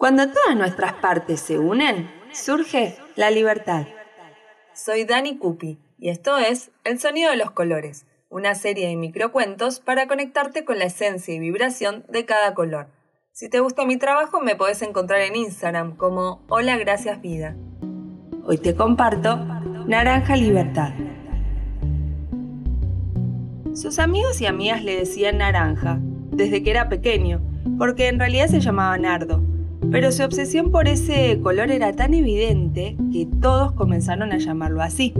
Cuando todas nuestras partes se unen, surge la libertad. Soy Dani Cupi y esto es El Sonido de los Colores, una serie de microcuentos para conectarte con la esencia y vibración de cada color. Si te gusta mi trabajo me podés encontrar en Instagram como Hola Gracias Vida. Hoy te comparto Naranja Libertad. Sus amigos y amigas le decían naranja desde que era pequeño, porque en realidad se llamaba Nardo pero su obsesión por ese color era tan evidente que todos comenzaron a llamarlo así.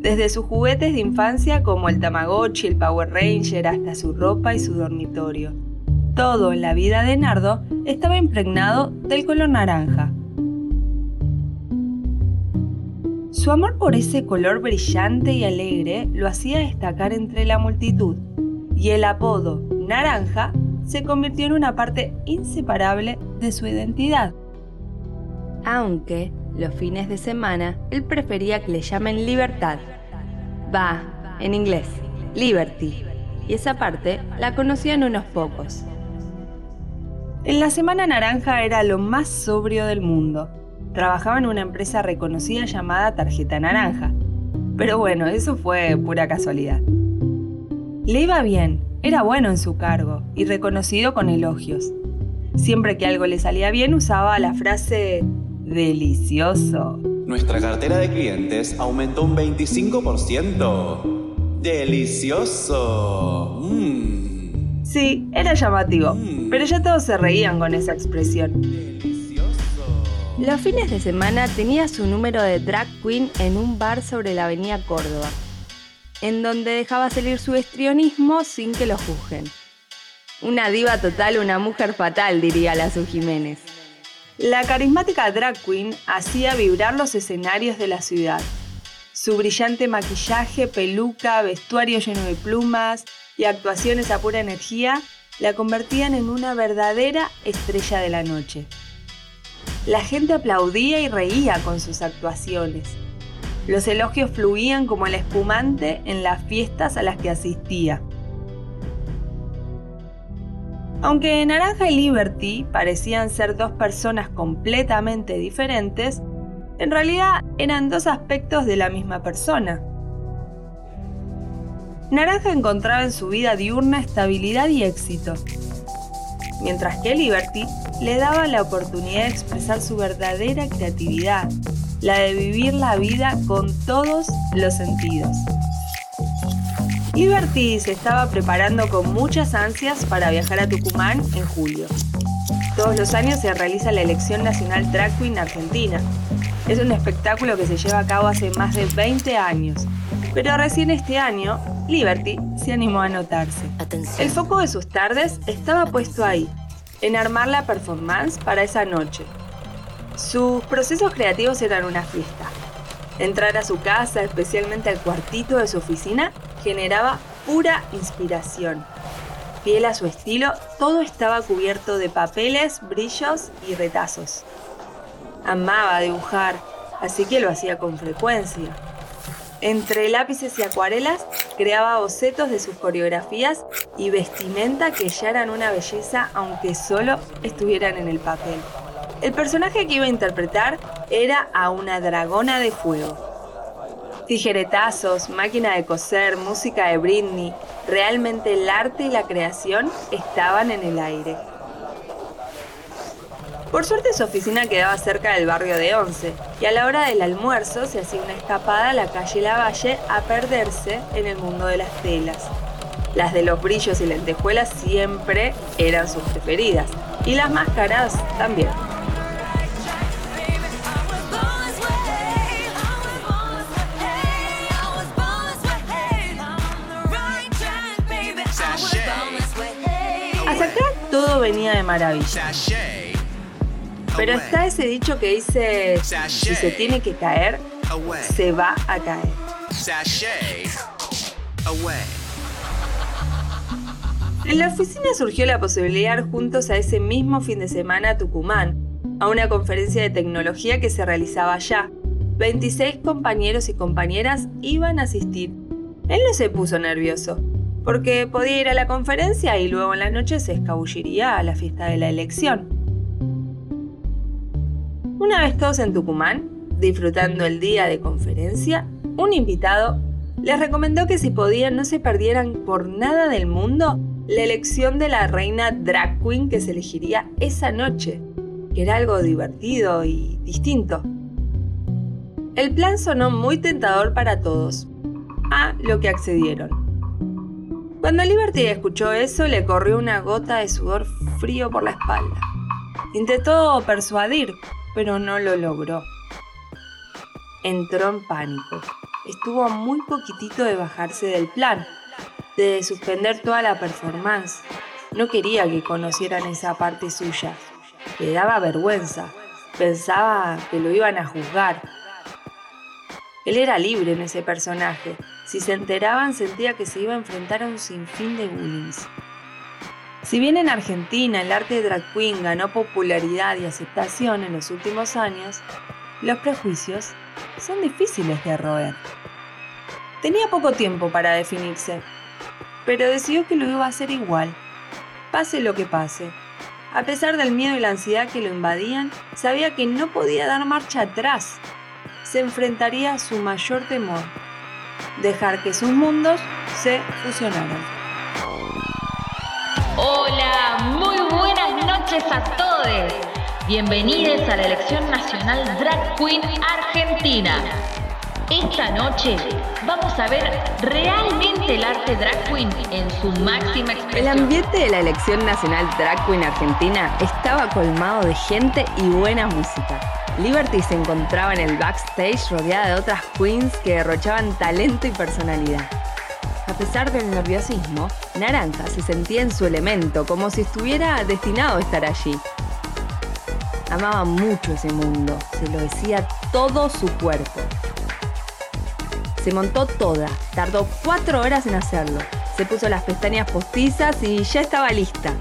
Desde sus juguetes de infancia como el Tamagotchi, el Power Ranger, hasta su ropa y su dormitorio. Todo en la vida de Nardo estaba impregnado del color naranja. Su amor por ese color brillante y alegre lo hacía destacar entre la multitud, y el apodo naranja se convirtió en una parte inseparable de su identidad. Aunque los fines de semana él prefería que le llamen libertad. Va, en inglés, liberty. Y esa parte la conocían unos pocos. En la Semana Naranja era lo más sobrio del mundo. Trabajaba en una empresa reconocida llamada Tarjeta Naranja. Pero bueno, eso fue pura casualidad. Le iba bien, era bueno en su cargo y reconocido con elogios. Siempre que algo le salía bien usaba la frase delicioso. Nuestra cartera de clientes aumentó un 25%. Delicioso. Mm. Sí, era llamativo, mm. pero ya todos se reían con esa expresión. Los fines de semana tenía su número de drag queen en un bar sobre la avenida Córdoba en donde dejaba salir su estrionismo sin que lo juzguen. Una diva total, una mujer fatal, diría la Su Jiménez. La carismática drag queen hacía vibrar los escenarios de la ciudad. Su brillante maquillaje, peluca, vestuario lleno de plumas y actuaciones a pura energía la convertían en una verdadera estrella de la noche. La gente aplaudía y reía con sus actuaciones. Los elogios fluían como el espumante en las fiestas a las que asistía. Aunque Naranja y Liberty parecían ser dos personas completamente diferentes, en realidad eran dos aspectos de la misma persona. Naranja encontraba en su vida diurna estabilidad y éxito, mientras que Liberty le daba la oportunidad de expresar su verdadera creatividad, la de vivir la vida con todos los sentidos. Liberty se estaba preparando con muchas ansias para viajar a Tucumán en julio. Todos los años se realiza la elección nacional Drag Queen Argentina. Es un espectáculo que se lleva a cabo hace más de 20 años, pero recién este año Liberty se animó a anotarse. El foco de sus tardes estaba puesto ahí, en armar la performance para esa noche, sus procesos creativos eran una fiesta. Entrar a su casa, especialmente al cuartito de su oficina, generaba pura inspiración. Fiel a su estilo, todo estaba cubierto de papeles, brillos y retazos. Amaba dibujar, así que lo hacía con frecuencia. Entre lápices y acuarelas, creaba bocetos de sus coreografías y vestimenta que ya eran una belleza aunque solo estuvieran en el papel. El personaje que iba a interpretar era a una dragona de fuego. Tijeretazos, máquina de coser, música de Britney, realmente el arte y la creación estaban en el aire. Por suerte su oficina quedaba cerca del barrio de Once y a la hora del almuerzo se hacía una escapada a la calle Lavalle a perderse en el mundo de las telas. Las de los brillos y lentejuelas siempre eran sus preferidas y las máscaras también. Todo venía de maravilla. Pero está ese dicho que dice, si se tiene que caer, se va a caer. En la oficina surgió la posibilidad de ir juntos a ese mismo fin de semana a Tucumán, a una conferencia de tecnología que se realizaba allá. 26 compañeros y compañeras iban a asistir. Él no se puso nervioso. Porque podía ir a la conferencia y luego en la noche se escabulliría a la fiesta de la elección. Una vez todos en Tucumán, disfrutando el día de conferencia, un invitado les recomendó que si podían no se perdieran por nada del mundo la elección de la reina drag queen que se elegiría esa noche, que era algo divertido y distinto. El plan sonó muy tentador para todos, a lo que accedieron. Cuando Liberty escuchó eso, le corrió una gota de sudor frío por la espalda. Intentó persuadir, pero no lo logró. Entró en pánico estuvo muy poquitito de bajarse del plan, de suspender toda la performance. No quería que conocieran esa parte suya. Le daba vergüenza. Pensaba que lo iban a juzgar. Él era libre en ese personaje. Si se enteraban sentía que se iba a enfrentar a un sinfín de bullying. Si bien en Argentina el arte de drag queen ganó popularidad y aceptación en los últimos años, los prejuicios son difíciles de roer. Tenía poco tiempo para definirse, pero decidió que lo iba a hacer igual, pase lo que pase. A pesar del miedo y la ansiedad que lo invadían, sabía que no podía dar marcha atrás. Se enfrentaría a su mayor temor, dejar que sus mundos se fusionaran. Hola, muy buenas noches a todos. Bienvenidos a la elección nacional Drag Queen Argentina. Esta noche vamos a ver realmente el arte drag queen en su máxima expresión. El ambiente de la elección nacional Drag Queen Argentina estaba colmado de gente y buena música. Liberty se encontraba en el backstage rodeada de otras queens que derrochaban talento y personalidad. A pesar del nerviosismo, Naranja se sentía en su elemento, como si estuviera destinado a estar allí. Amaba mucho ese mundo, se lo decía todo su cuerpo. Se montó toda, tardó cuatro horas en hacerlo. Se puso las pestañas postizas y ya estaba lista.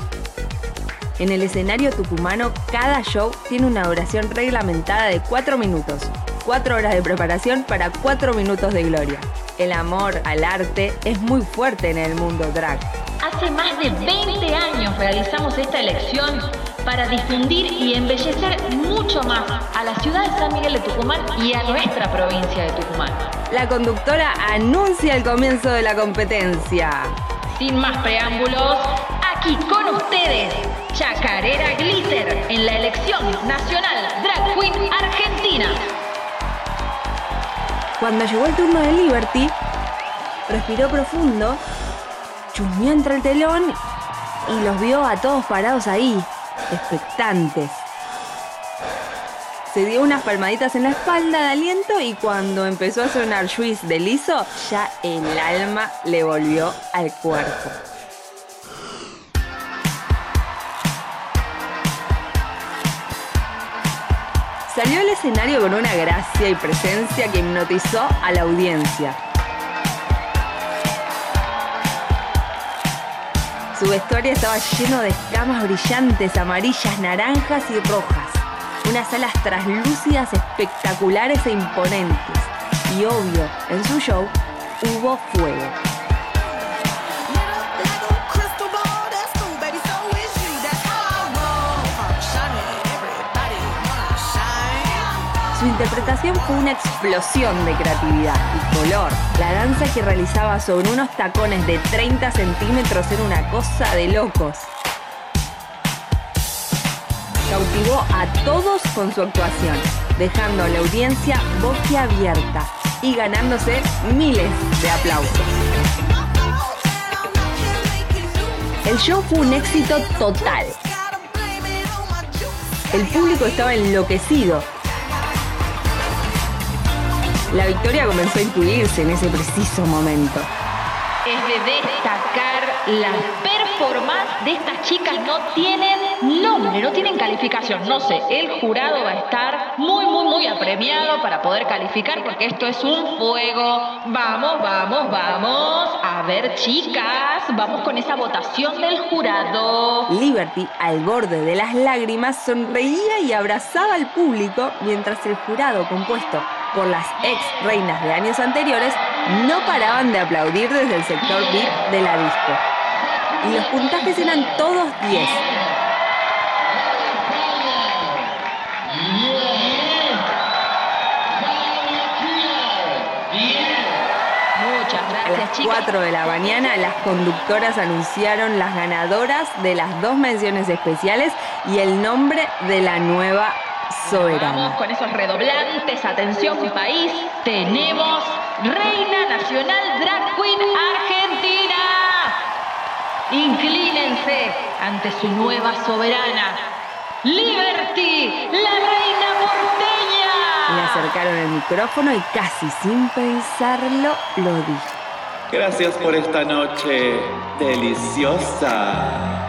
En el escenario tucumano, cada show tiene una duración reglamentada de cuatro minutos. Cuatro horas de preparación para cuatro minutos de gloria. El amor al arte es muy fuerte en el mundo drag. Hace más de 20 años realizamos esta elección para difundir y embellecer mucho más a la ciudad de San Miguel de Tucumán y a nuestra provincia de Tucumán. La conductora anuncia el comienzo de la competencia. Sin más preámbulos, aquí con ustedes, Chacarera Glitter en la elección nacional Drag Queen Argentina. Cuando llegó el turno de Liberty, respiró profundo, chusmeó entre el telón y los vio a todos parados ahí, expectantes. Se dio unas palmaditas en la espalda de aliento y cuando empezó a sonar Juice de liso, ya el alma le volvió al cuerpo. Salió al escenario con una gracia y presencia que hipnotizó a la audiencia. Su vestuario estaba lleno de escamas brillantes, amarillas, naranjas y rojas. Unas alas traslúcidas espectaculares e imponentes. Y obvio, en su show hubo fuego. Su interpretación fue una explosión de creatividad y color. La danza que realizaba sobre unos tacones de 30 centímetros era una cosa de locos. Cautivó a todos con su actuación, dejando a la audiencia boquiabierta y ganándose miles de aplausos. El show fue un éxito total. El público estaba enloquecido la victoria comenzó a incluirse en ese preciso momento. Es de destacar las performances de estas chicas. No tienen nombre, no tienen calificación. No sé, el jurado va a estar muy, muy, muy apremiado para poder calificar porque esto es un fuego. Vamos, vamos, vamos. A ver, chicas, vamos con esa votación del jurado. Liberty, al borde de las lágrimas, sonreía y abrazaba al público mientras el jurado compuesto por las ex reinas de años anteriores No paraban de aplaudir desde el sector VIP de la disco. Y los puntajes eran todos 10. Muchas A las chicas. 4 de la mañana las conductoras anunciaron las ganadoras de las dos menciones especiales y el nombre de la nueva Vamos con esos redoblantes. Atención, país. Tenemos Reina Nacional Drag Queen Argentina. Inclínense ante su nueva soberana. Liberty, la reina Le porteña. acercaron el micrófono y casi sin pensarlo lo dijo. Gracias por esta noche deliciosa.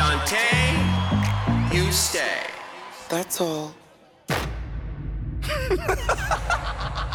Shantae, you stay. That's all.